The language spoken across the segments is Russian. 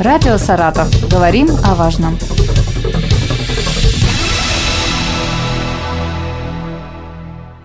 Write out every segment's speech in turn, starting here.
Радио «Саратов». Говорим о важном.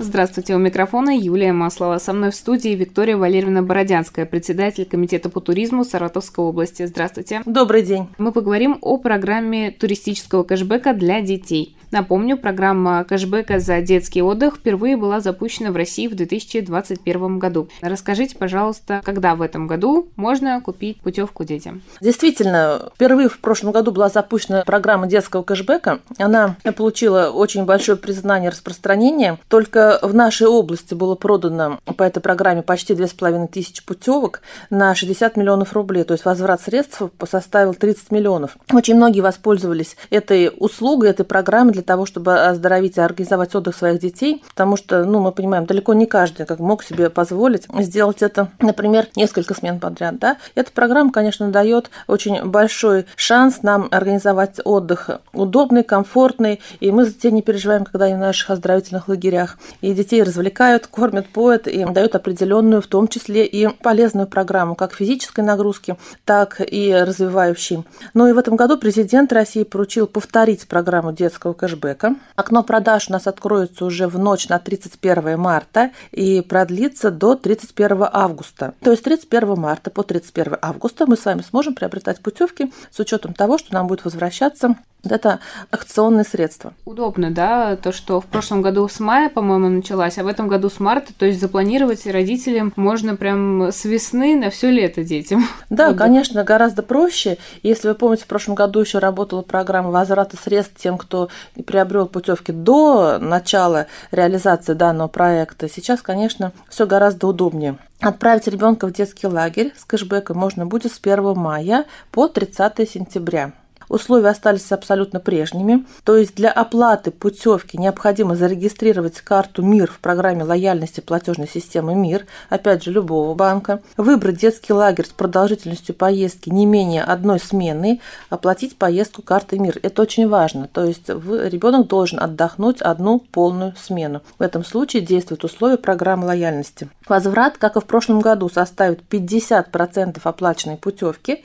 Здравствуйте, у микрофона Юлия Маслова. Со мной в студии Виктория Валерьевна Бородянская, председатель Комитета по туризму Саратовской области. Здравствуйте. Добрый день. Мы поговорим о программе туристического кэшбэка для детей. Напомню, программа кэшбэка за детский отдых впервые была запущена в России в 2021 году. Расскажите, пожалуйста, когда в этом году можно купить путевку детям? Действительно, впервые в прошлом году была запущена программа детского кэшбэка. Она получила очень большое признание и распространение. Только в нашей области было продано по этой программе почти 2500 путевок на 60 миллионов рублей. То есть возврат средств составил 30 миллионов. Очень многие воспользовались этой услугой, этой программой для того, чтобы оздоровить и организовать отдых своих детей, потому что, ну, мы понимаем, далеко не каждый как мог себе позволить сделать это, например, несколько смен подряд, да. Эта программа, конечно, дает очень большой шанс нам организовать отдых удобный, комфортный, и мы за детей не переживаем, когда они в наших оздоровительных лагерях. И детей развлекают, кормят, поят, и дают определенную, в том числе и полезную программу, как физической нагрузки, так и развивающей. Но и в этом году президент России поручил повторить программу детского КЖ кэшбэка. Окно продаж у нас откроется уже в ночь на 31 марта и продлится до 31 августа. То есть 31 марта по 31 августа мы с вами сможем приобретать путевки с учетом того, что нам будет возвращаться это акционные средства. Удобно, да, то, что в прошлом году с мая, по-моему, началась, а в этом году с марта, то есть запланировать родителям можно прям с весны на все лето детям. Да, вот. конечно, гораздо проще. Если вы помните, в прошлом году еще работала программа возврата средств тем, кто приобрел путевки до начала реализации данного проекта. Сейчас, конечно, все гораздо удобнее. Отправить ребенка в детский лагерь с кэшбэком можно будет с 1 мая по 30 сентября. Условия остались абсолютно прежними. То есть для оплаты путевки необходимо зарегистрировать карту МИР в программе лояльности платежной системы МИР, опять же, любого банка, выбрать детский лагерь с продолжительностью поездки не менее одной смены, оплатить поездку картой МИР. Это очень важно. То есть ребенок должен отдохнуть одну полную смену. В этом случае действуют условия программы лояльности. Возврат, как и в прошлом году, составит 50% оплаченной путевки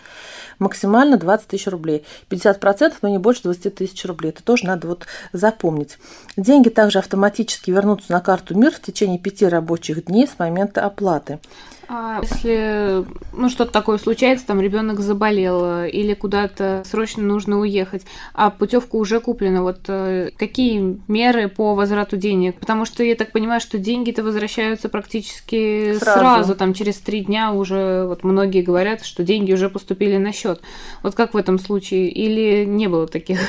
максимально 20 тысяч рублей. 50%, но не больше 20 тысяч рублей. Это тоже надо вот запомнить. Деньги также автоматически вернутся на карту МИР в течение пяти рабочих дней с момента оплаты. А если ну, что-то такое случается, там ребенок заболел э, или куда-то срочно нужно уехать, а путевка уже куплена, вот э, какие меры по возврату денег? Потому что я так понимаю, что деньги-то возвращаются практически сразу. сразу, там через три дня уже, вот многие говорят, что деньги уже поступили на счет. Вот как в этом случае? Или не было таких?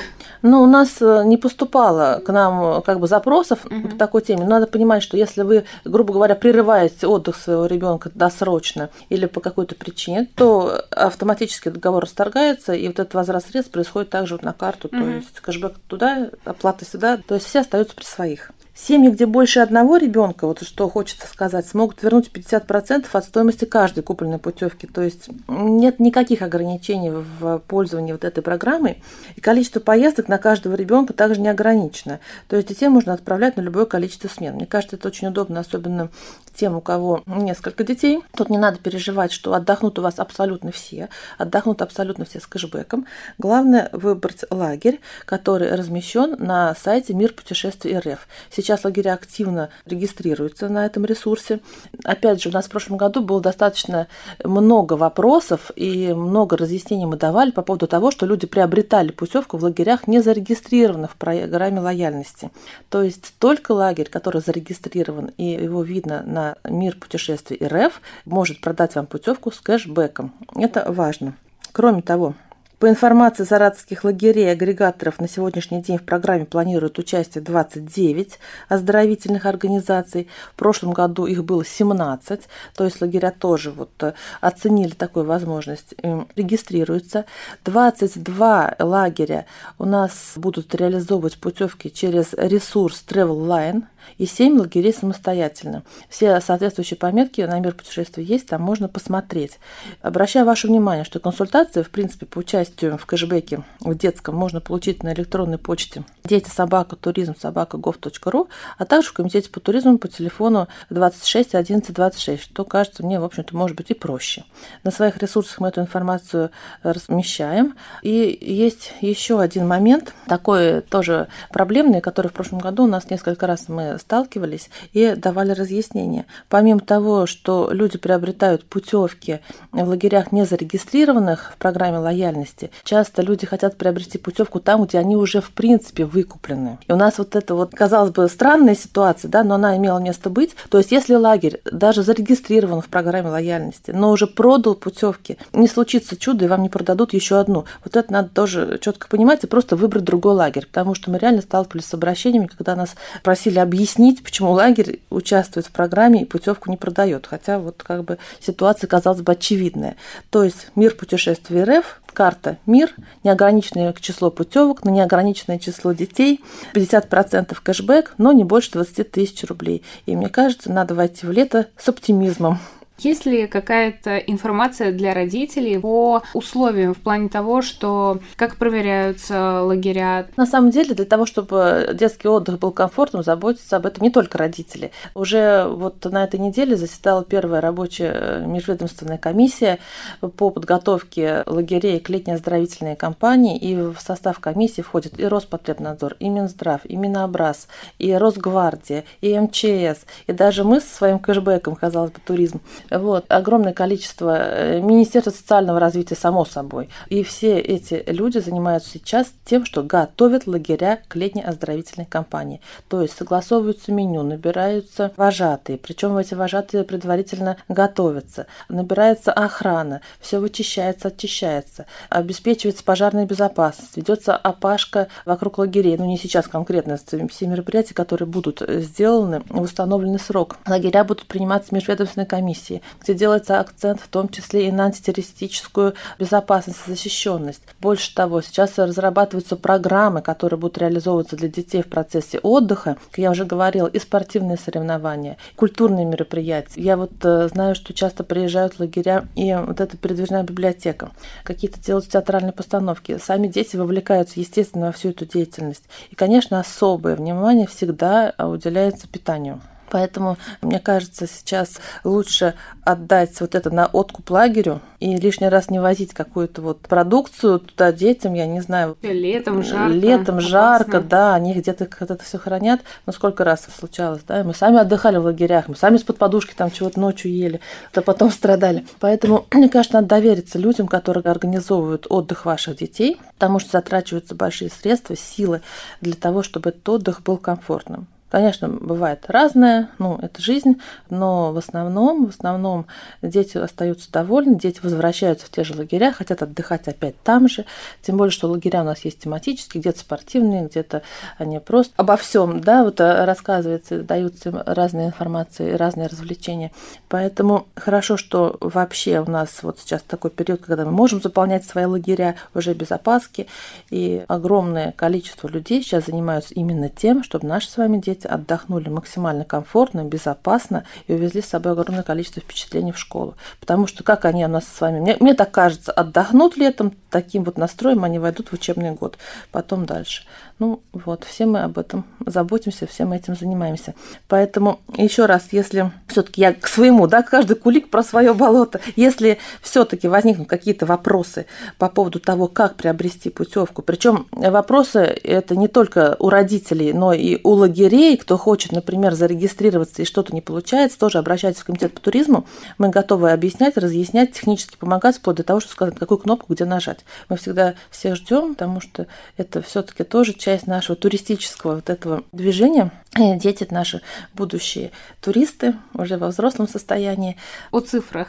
Ну, у нас э, не поступало к нам как бы запросов угу. по такой теме. Надо понимать, что если вы, грубо говоря, прерываете отдых своего ребенка до досрочно или по какой-то причине, то автоматически договор расторгается, и вот этот возврат средств происходит также вот на карту, mm-hmm. то есть кэшбэк туда, оплата сюда, то есть все остаются при своих. Семьи, где больше одного ребенка, вот что хочется сказать, смогут вернуть 50% от стоимости каждой купленной путевки. То есть нет никаких ограничений в пользовании вот этой программой. И количество поездок на каждого ребенка также не ограничено. То есть детей можно отправлять на любое количество смен. Мне кажется, это очень удобно, особенно тем, у кого несколько детей. Тут не надо переживать, что отдохнут у вас абсолютно все. Отдохнут абсолютно все с кэшбэком. Главное выбрать лагерь, который размещен на сайте Мир путешествий РФ. Сейчас Сейчас лагеря активно регистрируются на этом ресурсе. Опять же, у нас в прошлом году было достаточно много вопросов и много разъяснений мы давали по поводу того, что люди приобретали путевку в лагерях, не зарегистрированных в программе лояльности. То есть только лагерь, который зарегистрирован и его видно на мир путешествий РФ, может продать вам путевку с кэшбэком. Это важно. Кроме того, по информации саратовских лагерей и агрегаторов, на сегодняшний день в программе планируют участие 29 оздоровительных организаций. В прошлом году их было 17, то есть лагеря тоже вот э, оценили такую возможность, регистрируются. 22 лагеря у нас будут реализовывать путевки через ресурс Travel Line и 7 лагерей самостоятельно. Все соответствующие пометки на мир путешествий есть, там можно посмотреть. Обращаю ваше внимание, что консультации, в принципе, по участию участию в кэшбэке в детском можно получить на электронной почте дети собака туризм собака gov.ru, а также в комитете по туризму по телефону 26 11 26, что кажется мне, в общем-то, может быть и проще. На своих ресурсах мы эту информацию размещаем. И есть еще один момент, такой тоже проблемный, который в прошлом году у нас несколько раз мы сталкивались и давали разъяснения. Помимо того, что люди приобретают путевки в лагерях не зарегистрированных в программе лояльности, часто люди хотят приобрести путевку там, где они уже в принципе выкуплены. И у нас вот это вот, казалось бы, странная ситуация, да, но она имела место быть. То есть, если лагерь даже зарегистрирован в программе лояльности, но уже продал путевки, не случится чудо, и вам не продадут еще одну. Вот это надо тоже четко понимать и просто выбрать другой лагерь, потому что мы реально сталкивались с обращениями, когда нас просили объяснить, почему лагерь участвует в программе и путевку не продает. Хотя вот как бы ситуация казалась бы очевидная. То есть мир путешествий РФ карта «Мир», неограниченное число путевок на неограниченное число детей, 50% кэшбэк, но не больше 20 тысяч рублей. И мне кажется, надо войти в лето с оптимизмом. Есть ли какая-то информация для родителей по условиям в плане того, что как проверяются лагеря? На самом деле, для того, чтобы детский отдых был комфортным, заботятся об этом не только родители. Уже вот на этой неделе заседала первая рабочая межведомственная комиссия по подготовке лагерей к летней оздоровительной кампании, и в состав комиссии входит и Роспотребнадзор, и Минздрав, и Минобраз, и Росгвардия, и МЧС, и даже мы со своим кэшбэком, казалось бы, туризм. Вот. Огромное количество э, Министерства социального развития, само собой. И все эти люди занимаются сейчас тем, что готовят лагеря к летней оздоровительной кампании. То есть согласовываются меню, набираются вожатые, причем эти вожатые предварительно готовятся, набирается охрана, все вычищается, очищается, обеспечивается пожарная безопасность, ведется опашка вокруг лагерей. Ну, не сейчас конкретно, все мероприятия, которые будут сделаны в установленный срок. Лагеря будут приниматься межведомственной комиссией где делается акцент в том числе и на антитеррористическую безопасность и защищенность. Больше того, сейчас разрабатываются программы, которые будут реализовываться для детей в процессе отдыха. Как я уже говорила, и спортивные соревнования, культурные мероприятия. Я вот э, знаю, что часто приезжают лагеря и вот эта передвижная библиотека. Какие-то делают театральные постановки. Сами дети вовлекаются, естественно, во всю эту деятельность. И, конечно, особое внимание всегда уделяется питанию. Поэтому, мне кажется, сейчас лучше отдать вот это на откуп лагерю и лишний раз не возить какую-то вот продукцию туда детям, я не знаю. Летом жарко. Летом опасно. жарко, да, они где-то это все хранят. Но сколько раз случалось, да, мы сами отдыхали в лагерях, мы сами из-под подушки там чего-то ночью ели, то потом страдали. Поэтому, мне кажется, надо довериться людям, которые организовывают отдых ваших детей, потому что затрачиваются большие средства, силы для того, чтобы этот отдых был комфортным. Конечно, бывает разное, ну, это жизнь, но в основном, в основном дети остаются довольны, дети возвращаются в те же лагеря, хотят отдыхать опять там же, тем более, что лагеря у нас есть тематические, где-то спортивные, где-то они просто обо всем, да, вот э, рассказывается, даются разные информации, разные развлечения. Поэтому хорошо, что вообще у нас вот сейчас такой период, когда мы можем заполнять свои лагеря уже без опаски, и огромное количество людей сейчас занимаются именно тем, чтобы наши с вами дети дети отдохнули максимально комфортно, безопасно и увезли с собой огромное количество впечатлений в школу. Потому что как они у нас с вами, мне, мне так кажется, отдохнут летом, таким вот настроем они войдут в учебный год, потом дальше. Ну вот, все мы об этом заботимся, все мы этим занимаемся. Поэтому еще раз, если все-таки я к своему, да, каждый кулик про свое болото, если все-таки возникнут какие-то вопросы по поводу того, как приобрести путевку, причем вопросы это не только у родителей, но и у лагерей, кто хочет, например, зарегистрироваться и что-то не получается, тоже обращайтесь в комитет по туризму. Мы готовы объяснять, разъяснять, технически помогать, вплоть до того, что сказать, какую кнопку где нажать. Мы всегда всех ждем, потому что это все-таки тоже часть нашего туристического вот этого движения. И дети наши будущие туристы уже во взрослом состоянии. О цифрах.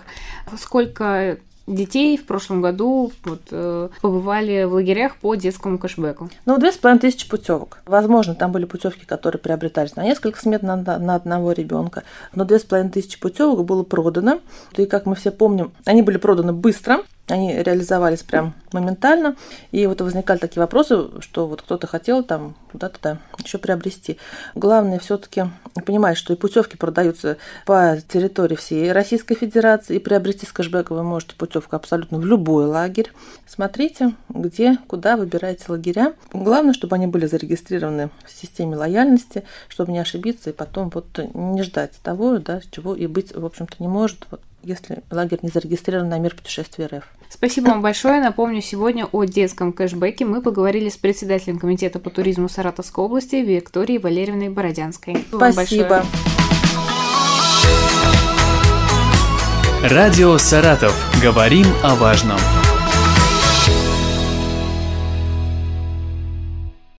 Сколько детей в прошлом году вот, э, побывали в лагерях по детскому кэшбэку? Ну, две с половиной тысячи путевок. Возможно, там были путевки, которые приобретались на несколько смет на, на одного ребенка, но две с половиной тысячи путевок было продано. И как мы все помним, они были проданы быстро, они реализовались прям моментально. И вот возникали такие вопросы, что вот кто-то хотел там куда-то да, еще приобрести. Главное все-таки понимать, что и путевки продаются по территории всей Российской Федерации, и приобрести с кэшбэка вы можете путевку абсолютно в любой лагерь. Смотрите, где, куда выбираете лагеря. Главное, чтобы они были зарегистрированы в системе лояльности, чтобы не ошибиться и потом вот не ждать того, да, чего и быть, в общем-то, не может. Вот если лагерь не зарегистрирован на мир путешествий РФ. Спасибо вам большое. Напомню, сегодня о детском кэшбэке мы поговорили с председателем комитета по туризму Саратовской области Викторией Валерьевной Бородянской. Спасибо. Радио «Саратов». Говорим о важном.